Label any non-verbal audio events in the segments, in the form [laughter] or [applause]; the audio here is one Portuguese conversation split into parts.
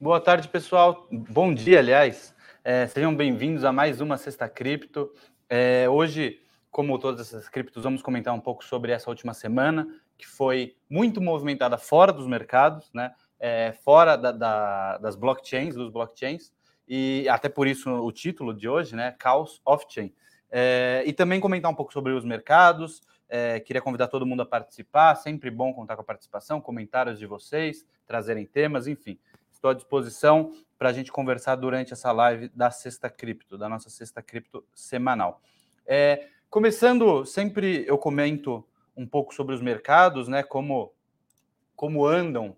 Boa tarde, pessoal. Bom dia, aliás. É, sejam bem-vindos a mais uma Sexta Cripto. É, hoje, como todas essas criptos, vamos comentar um pouco sobre essa última semana, que foi muito movimentada fora dos mercados, né? É, fora da, da, das blockchains, dos blockchains, e até por isso o título de hoje, né? Chaos Off-Chain. É, e também comentar um pouco sobre os mercados. É, queria convidar todo mundo a participar, sempre bom contar com a participação, comentários de vocês, trazerem temas, enfim. Estou à disposição para a gente conversar durante essa live da Sexta Cripto, da nossa Sexta Cripto semanal. É, começando, sempre eu comento um pouco sobre os mercados, né? Como, como andam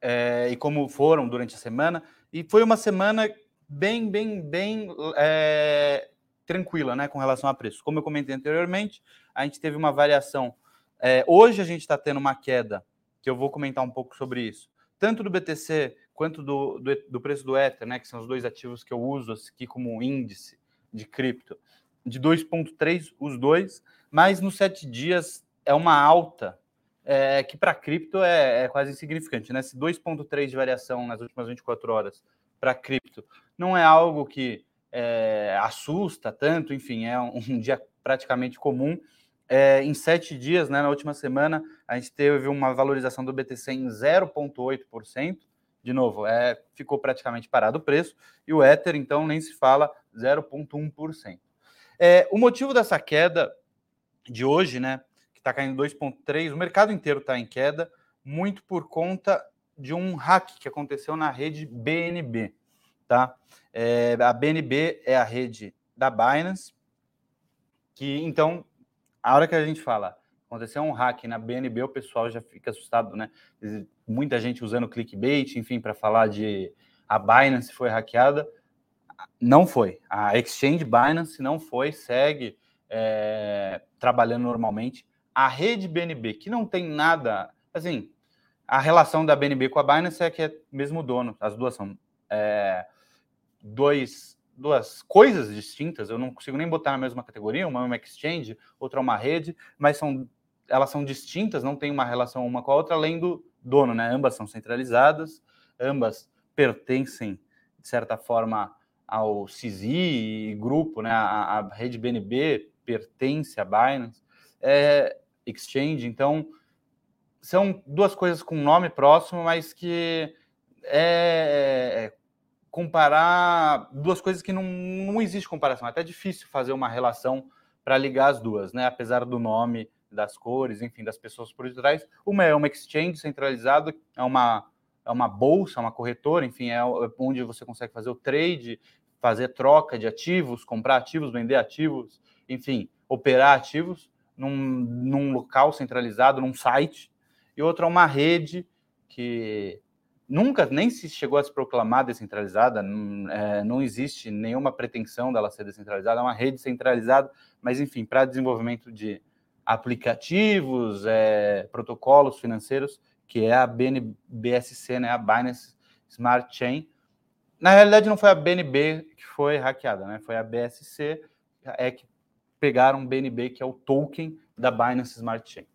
é, e como foram durante a semana. E foi uma semana bem, bem, bem é, tranquila, né? Com relação a preço. Como eu comentei anteriormente, a gente teve uma variação. É, hoje a gente está tendo uma queda, que eu vou comentar um pouco sobre isso, tanto do BTC quanto do, do, do, preço do Ether, né, que são os dois ativos que eu uso aqui como índice de cripto, de 2,3 os dois, mas nos sete dias é uma alta é, que para cripto é, é, quase insignificante. Né? Esse 2,3 de variação nas últimas 24 horas para cripto não é algo que é, assusta tanto, enfim, é um, [laughs] um dia praticamente comum. É, em sete dias, né, na última semana, a gente teve uma valorização do BTC em 0,8%, de novo, é, ficou praticamente parado o preço, e o Ether, então, nem se fala, 0,1%. É, o motivo dessa queda de hoje, né, que está caindo 2,3%, o mercado inteiro está em queda, muito por conta de um hack que aconteceu na rede BNB, tá? É, a BNB é a rede da Binance, que, então, a hora que a gente fala aconteceu um hack na BNB, o pessoal já fica assustado, né? Muita gente usando clickbait, enfim, para falar de a Binance foi hackeada. Não foi. A Exchange Binance não foi, segue é, trabalhando normalmente. A rede BNB, que não tem nada, assim, a relação da BNB com a Binance é que é mesmo dono, as duas são é, dois duas coisas distintas, eu não consigo nem botar na mesma categoria, uma é uma exchange, outra é uma rede, mas são elas são distintas, não tem uma relação uma com a outra, além do dono, né? Ambas são centralizadas, ambas pertencem, de certa forma, ao CISI grupo, né? A, a rede BNB pertence à Binance, é Exchange, então são duas coisas com nome próximo, mas que é, é comparar duas coisas que não, não existe comparação. É até difícil fazer uma relação para ligar as duas, né? Apesar do nome das cores, enfim, das pessoas por detrás. Uma é uma exchange centralizada, é uma, é uma bolsa, uma corretora, enfim, é onde você consegue fazer o trade, fazer troca de ativos, comprar ativos, vender ativos, enfim, operar ativos num, num local centralizado, num site. E outra é uma rede que nunca nem se chegou a se proclamar descentralizada, não, é, não existe nenhuma pretensão dela ser descentralizada, é uma rede centralizada, mas enfim, para desenvolvimento de aplicativos, é, protocolos financeiros, que é a BNBSC, né, a Binance Smart Chain. Na realidade, não foi a BNB que foi hackeada, né? Foi a BSC é que pegaram o BNB, que é o token da Binance Smart Chain.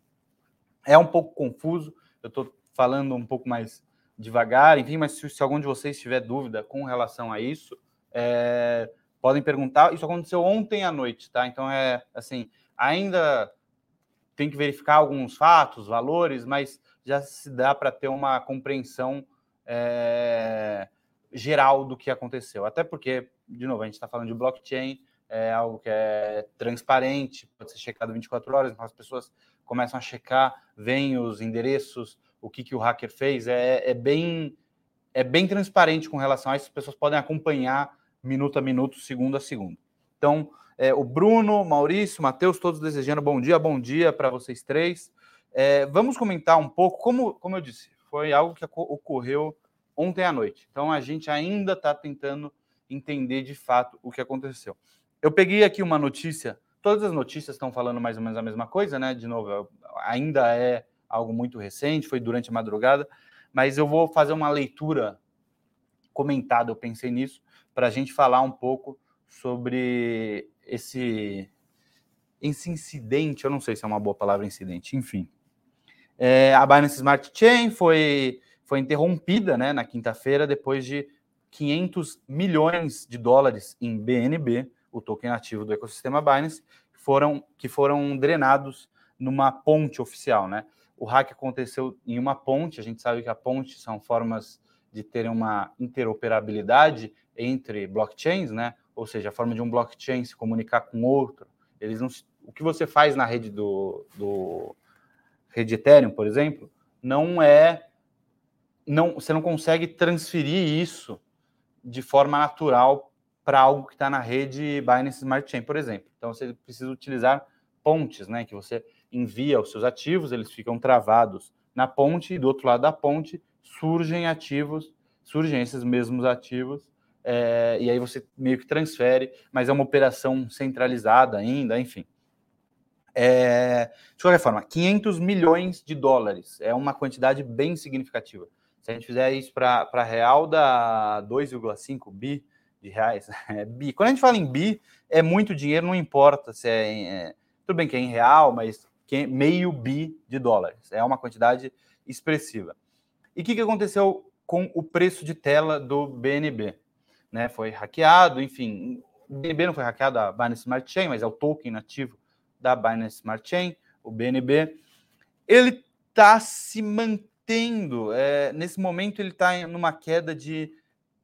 É um pouco confuso, eu estou falando um pouco mais devagar, enfim, mas se, se, algum de vocês tiver dúvida com relação a isso, é, podem perguntar. Isso aconteceu ontem à noite, tá? Então é assim, ainda tem que verificar alguns fatos, valores, mas já se dá para ter uma compreensão é, geral do que aconteceu. Até porque, de novo, a gente está falando de blockchain, é algo que é transparente, pode ser checado 24 horas, então as pessoas começam a checar, veem os endereços, o que, que o hacker fez, é, é, bem, é bem transparente com relação a isso, as pessoas podem acompanhar minuto a minuto, segundo a segundo. Então, é, o Bruno, Maurício, Matheus, todos desejando bom dia, bom dia para vocês três. É, vamos comentar um pouco, como, como eu disse, foi algo que ocorreu ontem à noite. Então a gente ainda está tentando entender de fato o que aconteceu. Eu peguei aqui uma notícia, todas as notícias estão falando mais ou menos a mesma coisa, né? De novo, ainda é algo muito recente, foi durante a madrugada, mas eu vou fazer uma leitura comentada, eu pensei nisso, para a gente falar um pouco sobre esse, esse incidente, eu não sei se é uma boa palavra incidente, enfim. É, a Binance Smart Chain foi, foi interrompida né, na quinta-feira depois de 500 milhões de dólares em BNB, o token ativo do ecossistema Binance, foram, que foram drenados numa ponte oficial. Né? O hack aconteceu em uma ponte, a gente sabe que a ponte são formas de terem uma interoperabilidade entre blockchains, né? ou seja, a forma de um blockchain se comunicar com outro. Eles não, o que você faz na rede do, do rede Ethereum, por exemplo, não é não você não consegue transferir isso de forma natural para algo que está na rede Binance Smart Chain, por exemplo. Então você precisa utilizar pontes, né? Que você envia os seus ativos, eles ficam travados na ponte e do outro lado da ponte surgem ativos, surgem esses mesmos ativos é, e aí você meio que transfere, mas é uma operação centralizada ainda, enfim. É, de qualquer forma, 500 milhões de dólares é uma quantidade bem significativa. Se a gente fizer isso para real, dá 2,5 bi de reais. [laughs] É bi. Quando a gente fala em bi, é muito dinheiro, não importa se é, em, é tudo bem que é em real, mas meio bi de dólares. É uma quantidade expressiva. E o que, que aconteceu com o preço de tela do BNB? Né, foi hackeado, enfim, o BNB não foi hackeado, a Binance Smart Chain, mas é o token nativo da Binance Smart Chain, o BNB, ele está se mantendo. É, nesse momento, ele está numa queda de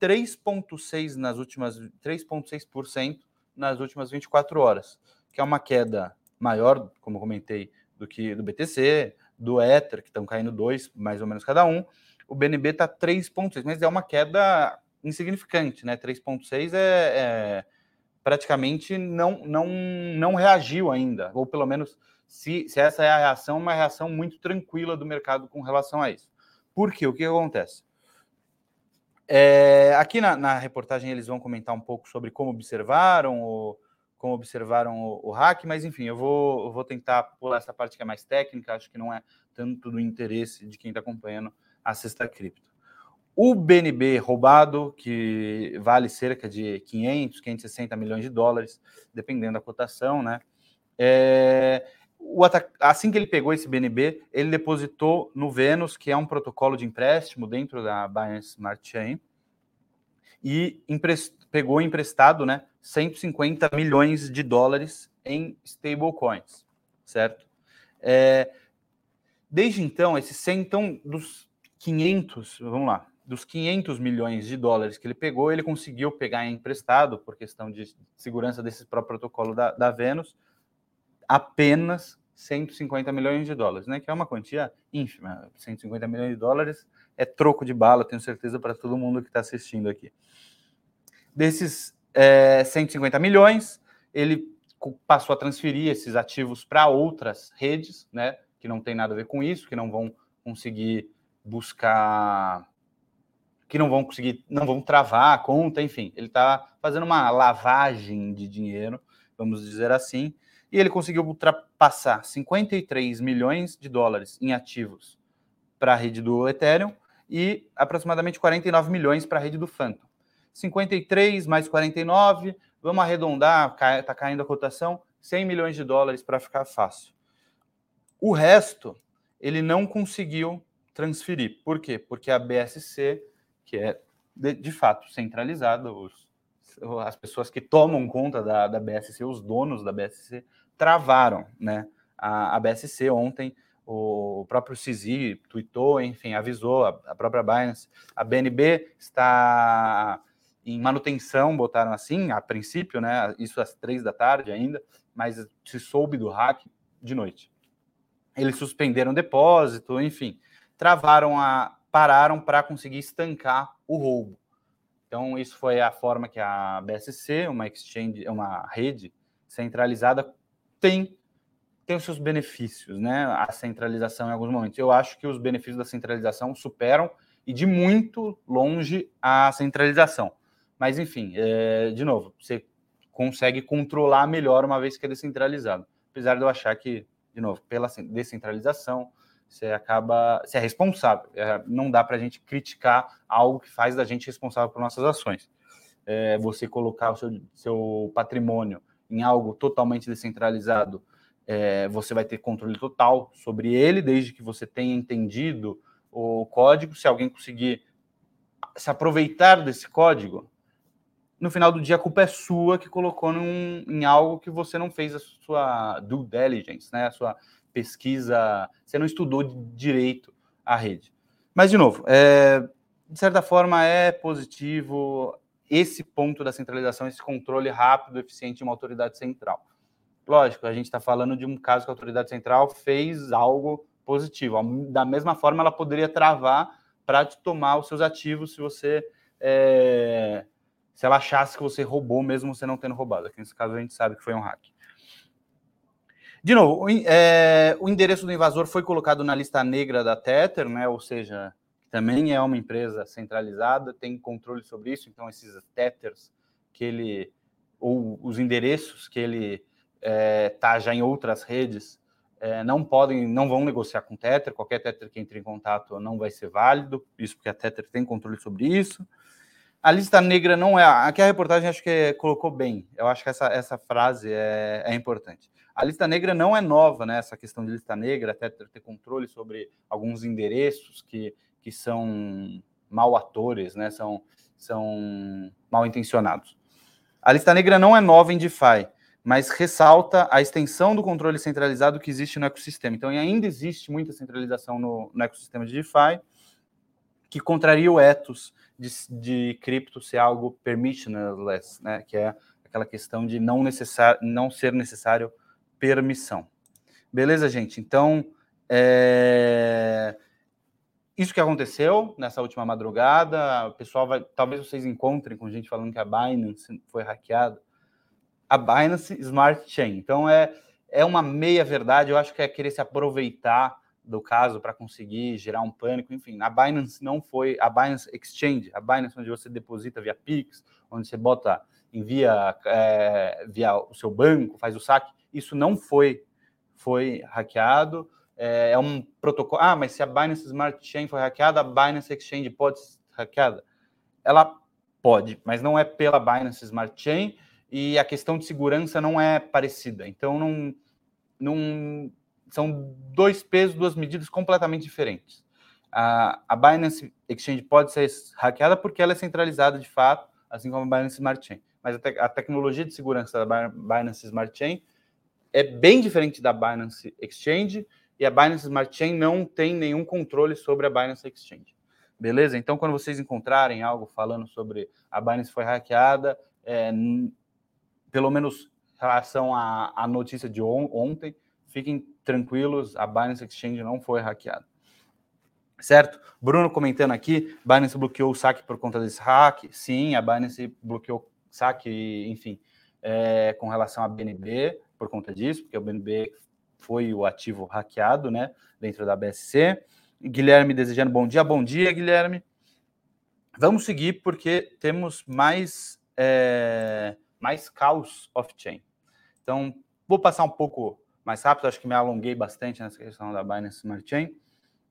3,6% nas últimas 3,6% nas últimas 24 horas, que é uma queda maior, como comentei, do que do BTC, do Ether, que estão caindo dois, mais ou menos cada um. O BNB está 3,6, mas é uma queda insignificante, né? 3,6 é, é praticamente não, não, não reagiu ainda, ou pelo menos se, se essa é a reação, uma reação muito tranquila do mercado com relação a isso. Por quê? O que acontece? É, aqui na, na, reportagem eles vão comentar um pouco sobre como observaram o, como observaram o, o hack, mas enfim, eu vou, eu vou tentar pular essa parte que é mais técnica, acho que não é tanto do interesse de quem está acompanhando a Sexta Cripto. O BNB roubado, que vale cerca de 500, 560 milhões de dólares, dependendo da cotação, né? É, assim que ele pegou esse BNB, ele depositou no Venus, que é um protocolo de empréstimo dentro da Binance Smart Chain, e pegou emprestado né, 150 milhões de dólares em stablecoins, certo? É, desde então, esses 100, então, dos 500, vamos lá, dos 500 milhões de dólares que ele pegou, ele conseguiu pegar emprestado, por questão de segurança desse próprio protocolo da, da Venus, apenas 150 milhões de dólares, né? Que é uma quantia ínfima. 150 milhões de dólares é troco de bala, tenho certeza, para todo mundo que está assistindo aqui. Desses é, 150 milhões, ele passou a transferir esses ativos para outras redes, né? Que não tem nada a ver com isso, que não vão conseguir buscar que não vão conseguir, não vão travar a conta, enfim, ele está fazendo uma lavagem de dinheiro, vamos dizer assim, e ele conseguiu ultrapassar 53 milhões de dólares em ativos para a rede do Ethereum e aproximadamente 49 milhões para a rede do Phantom. 53 mais 49, vamos arredondar, está caindo a cotação, 100 milhões de dólares para ficar fácil. O resto ele não conseguiu transferir. Por quê? Porque a BSC que é de, de fato centralizada. Os, as pessoas que tomam conta da, da BSC, os donos da BSC, travaram né, a, a BSC ontem. O próprio CZ tweetou, enfim, avisou a, a própria Binance. A BNB está em manutenção, botaram assim, a princípio, né? Isso às três da tarde ainda, mas se soube do hack de noite. Eles suspenderam o depósito, enfim, travaram a, pararam para conseguir estancar o roubo. Então, isso foi a forma que a BSC, uma exchange, uma rede centralizada, tem, tem os seus benefícios, né? A centralização em alguns momentos. Eu acho que os benefícios da centralização superam e de muito longe a centralização. Mas, enfim, é, de novo, você consegue controlar melhor uma vez que é descentralizado. Apesar de eu achar que, de novo, pela descentralização, você acaba, você é responsável. É, não dá para a gente criticar algo que faz da gente responsável por nossas ações. É, você colocar o seu, seu patrimônio em algo totalmente descentralizado, é, você vai ter controle total sobre ele, desde que você tenha entendido o código, se alguém conseguir se aproveitar desse código, no final do dia a culpa é sua que colocou num, em algo que você não fez a sua due diligence, né? A sua pesquisa, você não estudou direito a rede. Mas, de novo, é, de certa forma é positivo esse ponto da centralização, esse controle rápido, eficiente de uma autoridade central. Lógico, a gente está falando de um caso que a autoridade central fez algo positivo. Da mesma forma, ela poderia travar para tomar os seus ativos se você é, se ela achasse que você roubou, mesmo você não tendo roubado. Aqui nesse caso a gente sabe que foi um hack. De novo, o, é, o endereço do invasor foi colocado na lista negra da Tether, né? Ou seja, também é uma empresa centralizada, tem controle sobre isso. Então esses Tethers que ele ou os endereços que ele é, tá já em outras redes é, não podem, não vão negociar com Tether. Qualquer Tether que entre em contato não vai ser válido. Isso porque a Tether tem controle sobre isso. A lista negra não é. Aqui a reportagem acho que colocou bem. Eu acho que essa, essa frase é, é, importante. A lista negra não é nova, né? Essa questão de lista negra, até ter controle sobre alguns endereços que, que são mal atores, né? São, são mal intencionados. A lista negra não é nova em DeFi, mas ressalta a extensão do controle centralizado que existe no ecossistema. Então, ainda existe muita centralização no, no ecossistema de DeFi, que contraria o ethos de, de cripto ser algo permissionless, né? Que é aquela questão de não, necessar, não ser necessário permissão. Beleza, gente? Então, é... isso que aconteceu nessa última madrugada, o pessoal vai, talvez vocês encontrem com gente falando que a Binance foi hackeada. A Binance Smart Chain. Então, é, é uma meia verdade, eu acho que é querer se aproveitar do caso para conseguir gerar um pânico, enfim, a Binance não foi a Binance Exchange, a Binance onde você deposita via Pix, onde você bota, envia é, via o seu banco, faz o saque, isso não foi foi hackeado, é, é, um protocolo. Ah, mas se a Binance Smart Chain foi hackeada, a Binance Exchange pode ser hackeada? Ela pode, mas não é pela Binance Smart Chain e a questão de segurança não é parecida. Então não não são dois pesos, duas medidas completamente diferentes. A, a Binance Exchange pode ser hackeada porque ela é centralizada de fato, assim como a Binance Smart Chain. Mas a, te, a tecnologia de segurança da Binance Smart Chain é bem diferente da Binance Exchange e a Binance Smart Chain não tem nenhum controle sobre a Binance Exchange. Beleza? Então, quando vocês encontrarem algo falando sobre a Binance foi hackeada, é, pelo menos em relação à, à notícia de on, ontem, fiquem tranquilos, a Binance Exchange não foi hackeada. Certo? Bruno comentando aqui, Binance bloqueou o saque por conta desse hack. Sim, a Binance bloqueou saque, enfim, é, com relação à BNB, por conta disso, porque o BNB foi o ativo hackeado, né, dentro da BSC. Guilherme desejando bom dia. Bom dia, Guilherme. Vamos seguir porque temos mais, é, mais caos off-chain. Então, vou passar um pouco mais rápido, acho que me alonguei bastante nessa questão da Binance Smart Chain.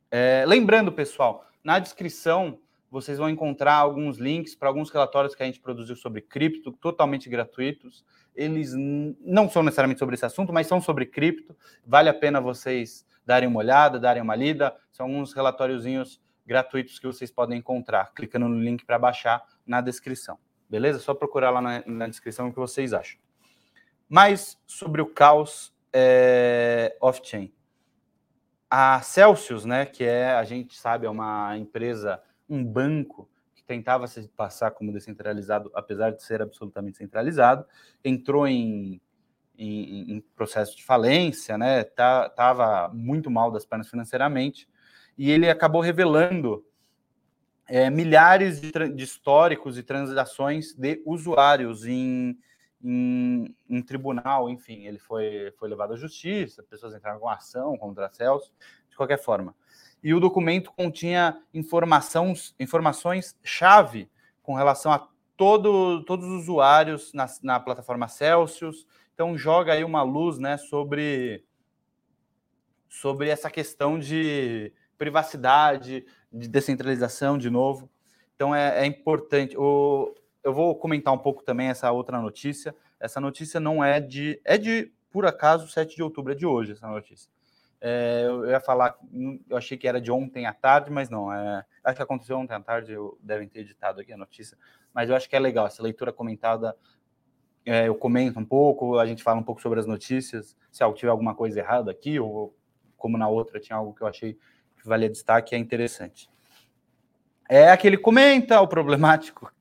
É, lembrando, pessoal, na descrição vocês vão encontrar alguns links para alguns relatórios que a gente produziu sobre cripto, totalmente gratuitos. Eles não são necessariamente sobre esse assunto, mas são sobre cripto. Vale a pena vocês darem uma olhada, darem uma lida. São alguns relatóriozinhos gratuitos que vocês podem encontrar, clicando no link para baixar na descrição. Beleza? Só procurar lá na, na descrição o que vocês acham. Mais sobre o caos é, off-chain. A Celsius, né, que é, a gente sabe, é uma empresa, um banco que tentava se passar como descentralizado, apesar de ser absolutamente centralizado, entrou em, em, em processo de falência, né, tá, tava muito mal das pernas financeiramente, e ele acabou revelando é, milhares de, de históricos e transações de usuários em em, em, tribunal, enfim, ele foi, foi levado à justiça, pessoas entraram com ação contra Celso, de qualquer forma. E o documento continha informações, informações chave com relação a todo, todos os usuários na, na plataforma Celsius. Então joga aí uma luz né, sobre, sobre essa questão de privacidade, de descentralização, de novo. Então é, é importante. O, eu vou comentar um pouco também essa outra notícia. Essa notícia não é de. É de, por acaso, 7 de outubro, é de hoje essa notícia. É, eu ia falar, eu achei que era de ontem à tarde, mas não. É, acho que aconteceu ontem à tarde, eu devem ter editado aqui a notícia. Mas eu acho que é legal, essa leitura comentada. É, eu comento um pouco, a gente fala um pouco sobre as notícias, se algo tiver alguma coisa errada aqui, ou como na outra tinha algo que eu achei que valia destaque, é interessante. É aquele comenta, o problemático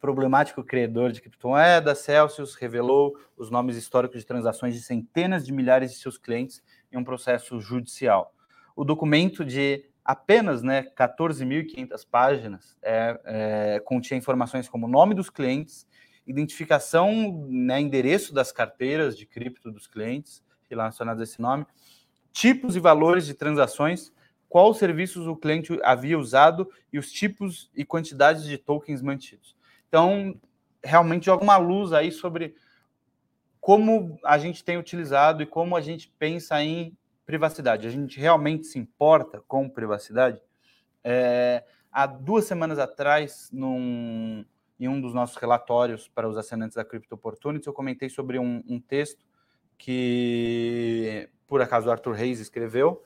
problemático credor de criptomoedas, Celsius revelou os nomes históricos de transações de centenas de milhares de seus clientes em um processo judicial. O documento de apenas né, 14.500 páginas é, é, continha informações como nome dos clientes, identificação, né, endereço das carteiras de cripto dos clientes relacionados a esse nome, tipos e valores de transações, qual serviços o cliente havia usado e os tipos e quantidades de tokens mantidos. Então, realmente joga uma luz aí sobre como a gente tem utilizado e como a gente pensa em privacidade. A gente realmente se importa com privacidade? É, há duas semanas atrás, num, em um dos nossos relatórios para os assinantes da Crypto Opportunities, eu comentei sobre um, um texto que, por acaso, o Arthur Reis escreveu,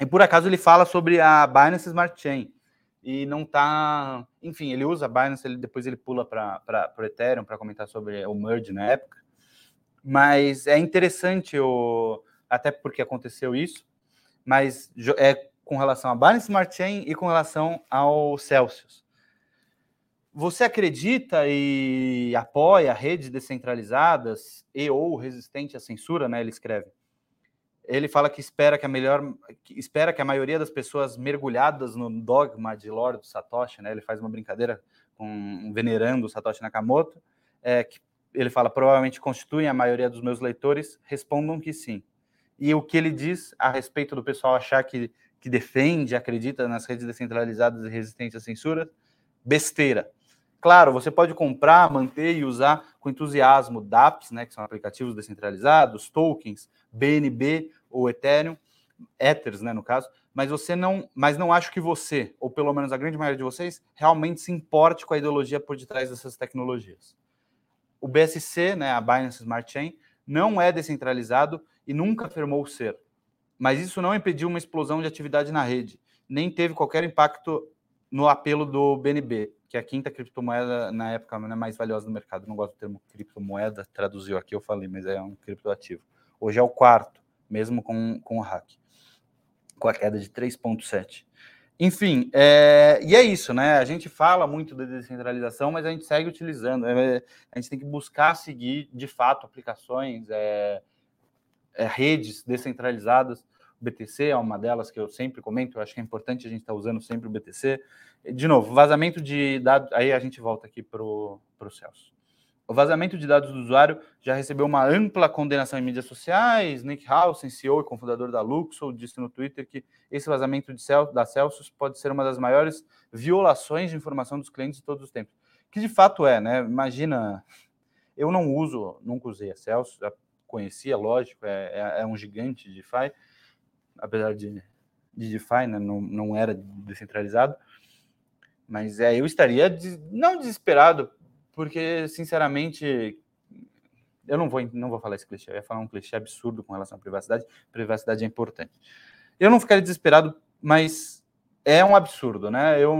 e por acaso ele fala sobre a Binance Smart Chain e não tá. Enfim, ele usa Binance, ele, depois ele pula para o Ethereum para comentar sobre o merge na época. Mas é interessante, o, até porque aconteceu isso, mas é com relação a Binance Smart Chain e com relação ao Celsius. Você acredita e apoia redes descentralizadas e ou resistente à censura, né? Ele escreve ele fala que espera que a melhor que espera que a maioria das pessoas mergulhadas no dogma de Lord Satoshi, né? Ele faz uma brincadeira com venerando Satoshi Nakamoto, é, que ele fala provavelmente constituem a maioria dos meus leitores, respondam que sim. E o que ele diz a respeito do pessoal achar que, que defende, acredita nas redes descentralizadas e resistentes à censura, besteira. Claro, você pode comprar, manter e usar com entusiasmo DApps, né, que são aplicativos descentralizados, tokens, BNB ou Ethereum, Ethers, né, no caso, mas você não, mas não acho que você, ou pelo menos a grande maioria de vocês, realmente se importe com a ideologia por detrás dessas tecnologias. O BSC, né, a Binance Smart Chain, não é descentralizado e nunca afirmou ser. Mas isso não impediu uma explosão de atividade na rede, nem teve qualquer impacto no apelo do BNB, que é a quinta criptomoeda na época né, mais valiosa do mercado. Não gosto do termo criptomoeda, traduziu aqui, eu falei, mas é um criptoativo. Hoje é o quarto, mesmo com, com o hack, com a queda de 3,7. Enfim, é, e é isso, né? A gente fala muito da descentralização, mas a gente segue utilizando. É, a gente tem que buscar seguir, de fato, aplicações, é, é redes descentralizadas BTC é uma delas que eu sempre comento, eu acho que é importante a gente estar tá usando sempre o BTC. De novo, vazamento de dados, aí a gente volta aqui para o Celso. O vazamento de dados do usuário já recebeu uma ampla condenação em mídias sociais. Nick Hausen, CEO e cofundador da Luxor, disse no Twitter que esse vazamento de Cel da Celsius pode ser uma das maiores violações de informação dos clientes de todos os tempos. Que de fato é, né? Imagina, eu não uso, nunca usei a Celsius, conhecia, lógico, é, é, é um gigante de DeFi, apesar de, de DeFi, né, não, não era descentralizado. Mas é, eu estaria des, não desesperado, porque, sinceramente, eu não vou, não vou falar esse clichê, eu ia falar um clichê absurdo com relação à privacidade. Privacidade é importante. Eu não ficaria desesperado, mas é um absurdo, né? Eu,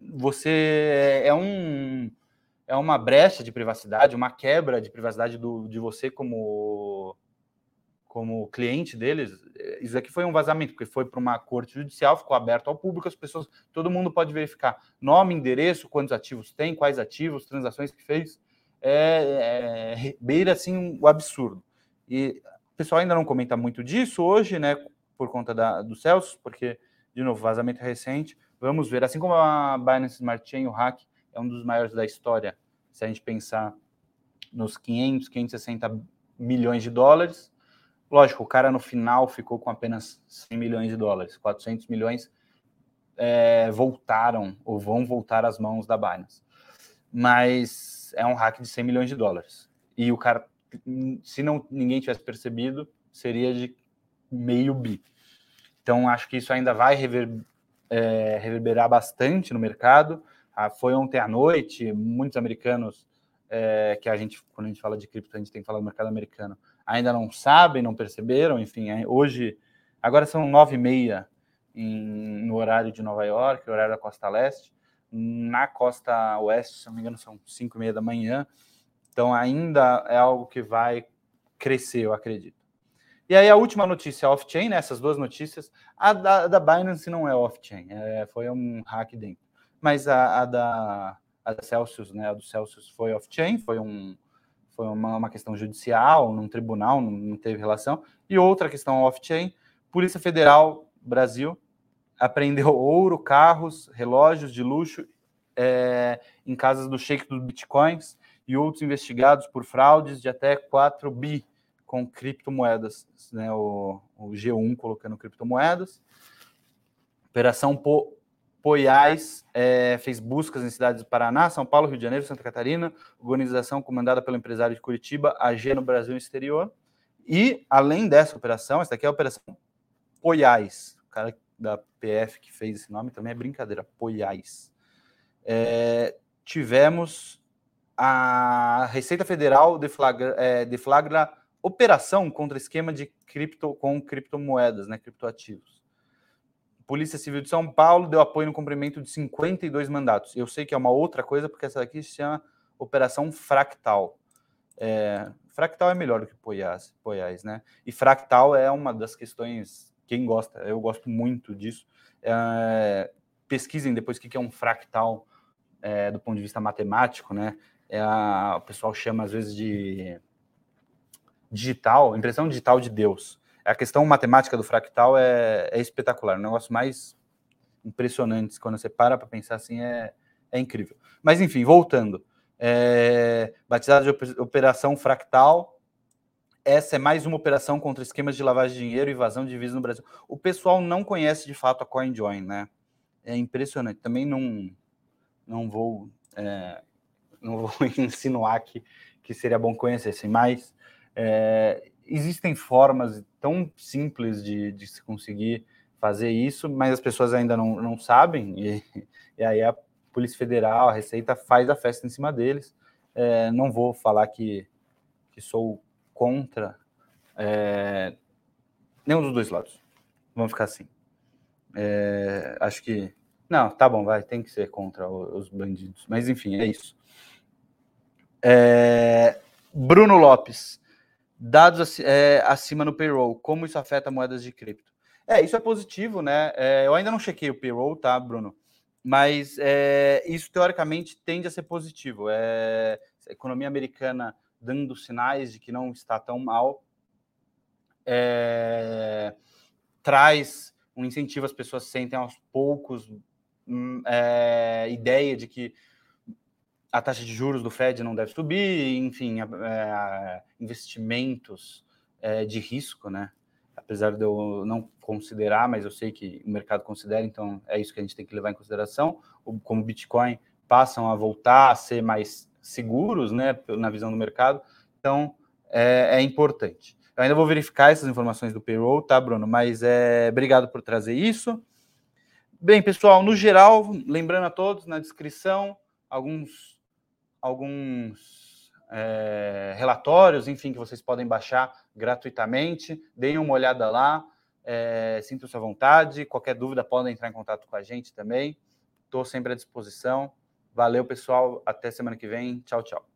você é, é um é uma brecha de privacidade, uma quebra de privacidade do, de você como como cliente deles, eh, isso aqui foi um vazamento, porque foi para uma corte judicial, ficou aberto ao público, as pessoas, todo mundo pode verificar nome, endereço, quantos ativos tem, quais ativos, transações que fez, é, é, beira assim o absurdo. E o pessoal ainda não comenta muito disso hoje, né, por conta da, do Celsius, porque, de novo, vazamento recente, vamos ver, assim como a Binance Smart Chain, o hack é um dos maiores da história, se a gente pensar nos 500, 560 milhões de dólares, Lógico, o cara no final ficou com apenas 100 milhões de dólares, 400 milhões é, voltaram ou vão voltar às mãos da Binance. Mas é um hack de 100 milhões de dólares. E o cara, se não ninguém tivesse percebido, seria de meio bi. Então acho que isso ainda vai rever, é, reverberar bastante no mercado. Ah, foi ontem à noite, muitos americanos é, que a gente, quando a gente fala de cripto, a gente tem que falar do mercado americano ainda não sabem, não perceberam, enfim, é, hoje, agora são nove e meia no horário de Nova York, horário da costa leste, na costa oeste, se não me engano, são cinco e meia da manhã, então ainda é algo que vai crescer, eu acredito. E aí a última notícia off-chain, né, essas duas notícias, a da, da Binance não é off-chain, é, foi um hack dentro, mas a, a da a Celsius, né, a do Celsius foi off-chain, foi um foi uma, uma questão judicial, num tribunal, não, não teve relação. E outra questão off-chain, Polícia Federal Brasil apreendeu [laughs] ouro, carros, relógios de luxo é, em casas do shake dos bitcoins e outros investigados por fraudes de até 4 bi com criptomoedas, né, o, o G1 colocando criptomoedas. Operação Poiás é, fez buscas em cidades do Paraná, São Paulo, Rio de Janeiro, Santa Catarina, organização comandada pelo empresário de Curitiba, AG no Brasil e exterior. E, além dessa operação, essa daqui é a Operação Poiás. O cara da PF que fez esse nome também é brincadeira, Poiás. É, tivemos a Receita Federal deflagra, é, deflagra operação contra esquema de cripto com criptomoedas, né, criptoativos. Polícia Civil de São Paulo deu apoio no cumprimento de 52 mandatos. Eu sei que é uma outra coisa, porque essa daqui se chama Operação Fractal. É, fractal é melhor do que Poiás, Poiás, né? E fractal é uma das questões, quem gosta, eu gosto muito disso. É, pesquisem depois o que é um fractal é, do ponto de vista matemático, né? É a, o pessoal chama às vezes de digital, impressão digital de Deus a questão matemática do fractal é, é espetacular, um negócio mais impressionante. Quando você para para pensar assim, é, é incrível. Mas, enfim, voltando. É, batizada de Operação Fractal. Essa é mais uma operação contra esquemas de lavagem de dinheiro e evasão de divisas no Brasil. O pessoal não conhece de fato a CoinJoin, né? É impressionante. Também não, não vou é, não vou [laughs] insinuar que, que seria bom conhecer, mas é, existem formas tão simples de, de se conseguir fazer isso, mas as pessoas ainda não, não sabem, e, e aí a Polícia Federal, a Receita faz a festa em cima deles. É, não vou falar que, que sou contra é, nenhum dos dois lados. Vamos ficar assim. É, acho que. Não, tá bom, vai, tem que ser contra os bandidos. Mas enfim, é isso. É, Bruno Lopes dados é, acima no payroll, como isso afeta moedas de cripto? É, isso é positivo, né? É, eu ainda não chequei o payroll, tá, Bruno? Mas é, isso teoricamente tende a ser positivo. É, a economia americana dando sinais de que não está tão mal, é, traz um incentivo, as pessoas sentem aos poucos hum, é, ideia de que a taxa de juros do Fed não deve subir, enfim, é, investimentos é, de risco, né? Apesar de eu não considerar, mas eu sei que o mercado considera, então é isso que a gente tem que levar em consideração. Como o Bitcoin passam a voltar a ser mais seguros, né, na visão do mercado, então é, é importante. Eu ainda vou verificar essas informações do payroll, tá, Bruno? Mas é, obrigado por trazer isso. Bem, pessoal, no geral, lembrando a todos, na descrição, alguns alguns é, relatórios, enfim, que vocês podem baixar gratuitamente. Deem uma olhada lá, é, sintam-se à vontade. Qualquer dúvida, podem entrar em contato com a gente também. Estou sempre à disposição. Valeu, pessoal. Até semana que vem. Tchau, tchau.